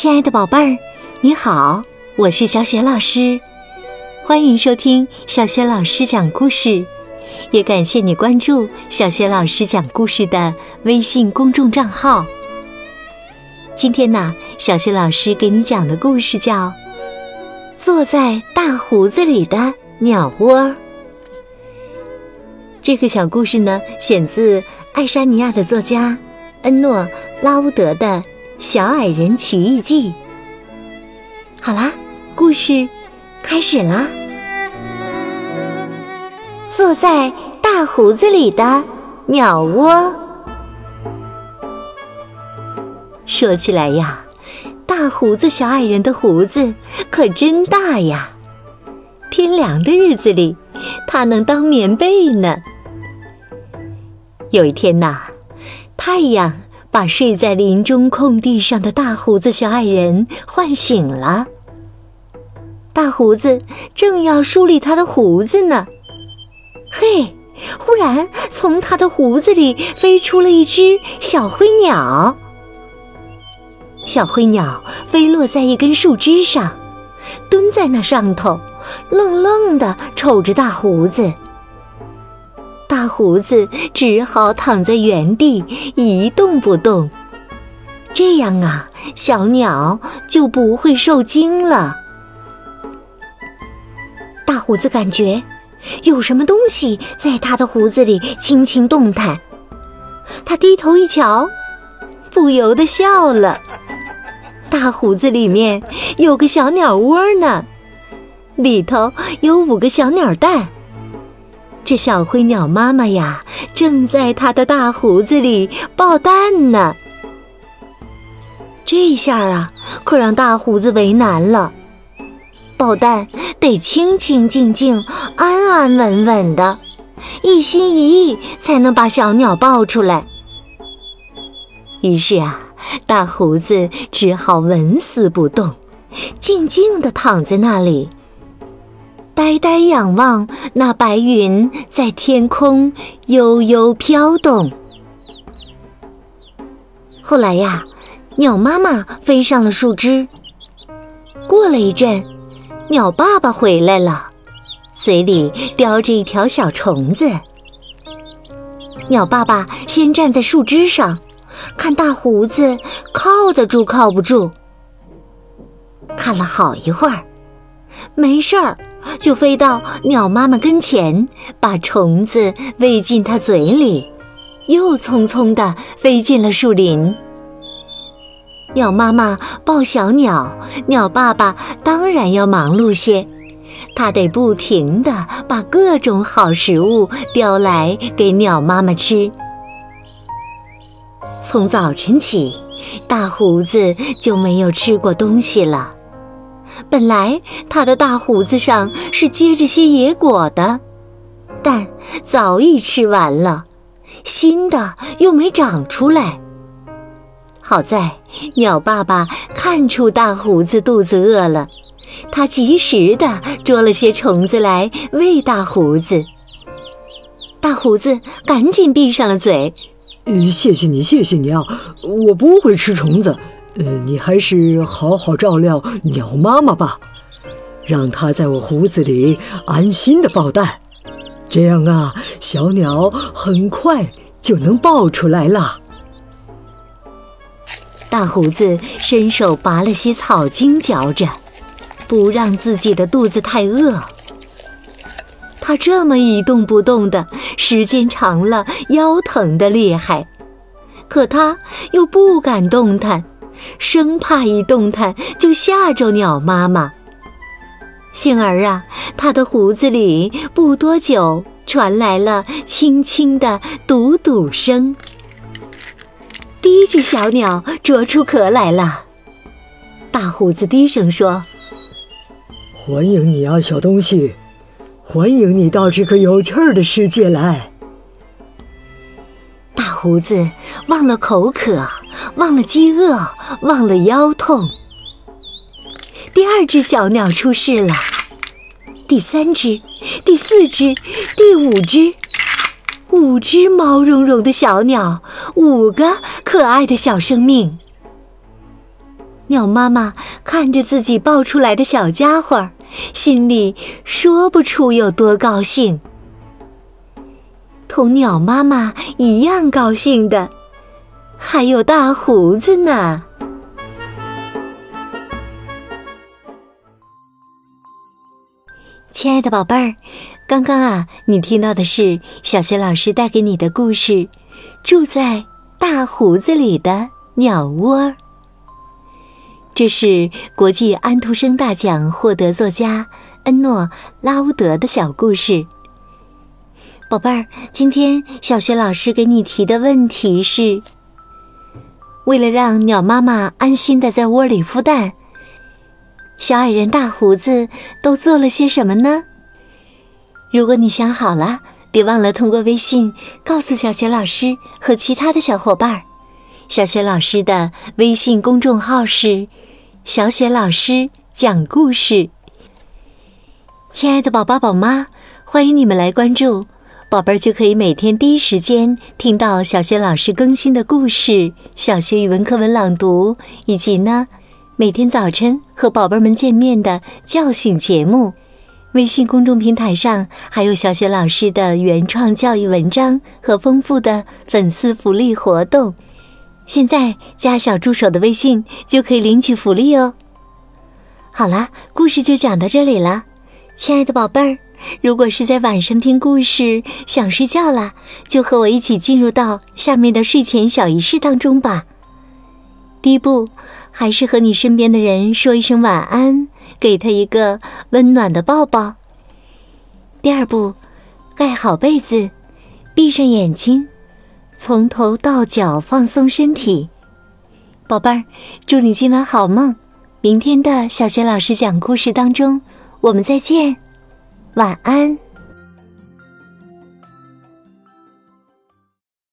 亲爱的宝贝儿，你好，我是小雪老师，欢迎收听小雪老师讲故事，也感谢你关注小雪老师讲故事的微信公众账号。今天呢，小雪老师给你讲的故事叫《坐在大胡子里的鸟窝》。这个小故事呢，选自爱沙尼亚的作家恩诺拉乌德的。小矮人曲艺记。好啦，故事开始啦。坐在大胡子里的鸟窝。说起来呀，大胡子小矮人的胡子可真大呀！天凉的日子里，它能当棉被呢。有一天呐，太阳。把睡在林中空地上的大胡子小矮人唤醒了。大胡子正要梳理他的胡子呢，嘿！忽然从他的胡子里飞出了一只小灰鸟。小灰鸟飞落在一根树枝上，蹲在那上头，愣愣地瞅着大胡子。大胡子只好躺在原地一动不动，这样啊，小鸟就不会受惊了。大胡子感觉有什么东西在他的胡子里轻轻动弹，他低头一瞧，不由得笑了。大胡子里面有个小鸟窝呢，里头有五个小鸟蛋。这小灰鸟妈妈呀，正在它的大胡子里抱蛋呢。这下啊，可让大胡子为难了。抱蛋得清清静静、安安稳稳的，一心一意才能把小鸟抱出来。于是啊，大胡子只好纹丝不动，静静地躺在那里。呆呆仰望那白云在天空悠悠飘动。后来呀，鸟妈妈飞上了树枝。过了一阵，鸟爸爸回来了，嘴里叼着一条小虫子。鸟爸爸先站在树枝上，看大胡子靠得住靠不住。看了好一会儿，没事儿。就飞到鸟妈妈跟前，把虫子喂进它嘴里，又匆匆地飞进了树林。鸟妈妈抱小鸟，鸟爸爸当然要忙碌些，他得不停地把各种好食物叼来给鸟妈妈吃。从早晨起，大胡子就没有吃过东西了。本来他的大胡子上是结着些野果的，但早已吃完了，新的又没长出来。好在鸟爸爸看出大胡子肚子饿了，他及时的捉了些虫子来喂大胡子。大胡子赶紧闭上了嘴。谢谢你，谢谢你啊！我不会吃虫子。呃，你还是好好照料鸟妈妈吧，让它在我胡子里安心的抱蛋，这样啊，小鸟很快就能抱出来了。大胡子伸手拔了些草茎嚼着，不让自己的肚子太饿。他这么一动不动的时间长了，腰疼的厉害，可他又不敢动弹。生怕一动弹就吓着鸟妈妈。幸而啊，他的胡子里不多久传来了轻轻的嘟嘟声。第一只小鸟啄出壳来了。大胡子低声说：“欢迎你啊，小东西，欢迎你到这个有趣儿的世界来。”大胡子忘了口渴。忘了饥饿，忘了腰痛。第二只小鸟出世了，第三只，第四只，第五只，五只毛茸茸的小鸟，五个可爱的小生命。鸟妈妈看着自己抱出来的小家伙，心里说不出有多高兴。同鸟妈妈一样高兴的，还有大胡子呢。亲爱的宝贝儿，刚刚啊，你听到的是小学老师带给你的故事《住在大胡子里的鸟窝》。这是国际安徒生大奖获得作家恩诺·拉乌德的小故事。宝贝儿，今天小学老师给你提的问题是：为了让鸟妈妈安心的在窝里孵蛋。小矮人大胡子都做了些什么呢？如果你想好了，别忘了通过微信告诉小雪老师和其他的小伙伴。小雪老师的微信公众号是“小雪老师讲故事”。亲爱的宝宝宝妈，欢迎你们来关注，宝贝儿就可以每天第一时间听到小雪老师更新的故事、小学语文课文朗读，以及呢。每天早晨和宝贝们见面的叫醒节目，微信公众平台上还有小学老师的原创教育文章和丰富的粉丝福利活动。现在加小助手的微信就可以领取福利哦。好啦，故事就讲到这里了，亲爱的宝贝儿，如果是在晚上听故事想睡觉了，就和我一起进入到下面的睡前小仪式当中吧。第一步，还是和你身边的人说一声晚安，给他一个温暖的抱抱。第二步，盖好被子，闭上眼睛，从头到脚放松身体。宝贝儿，祝你今晚好梦。明天的小学老师讲故事当中，我们再见，晚安。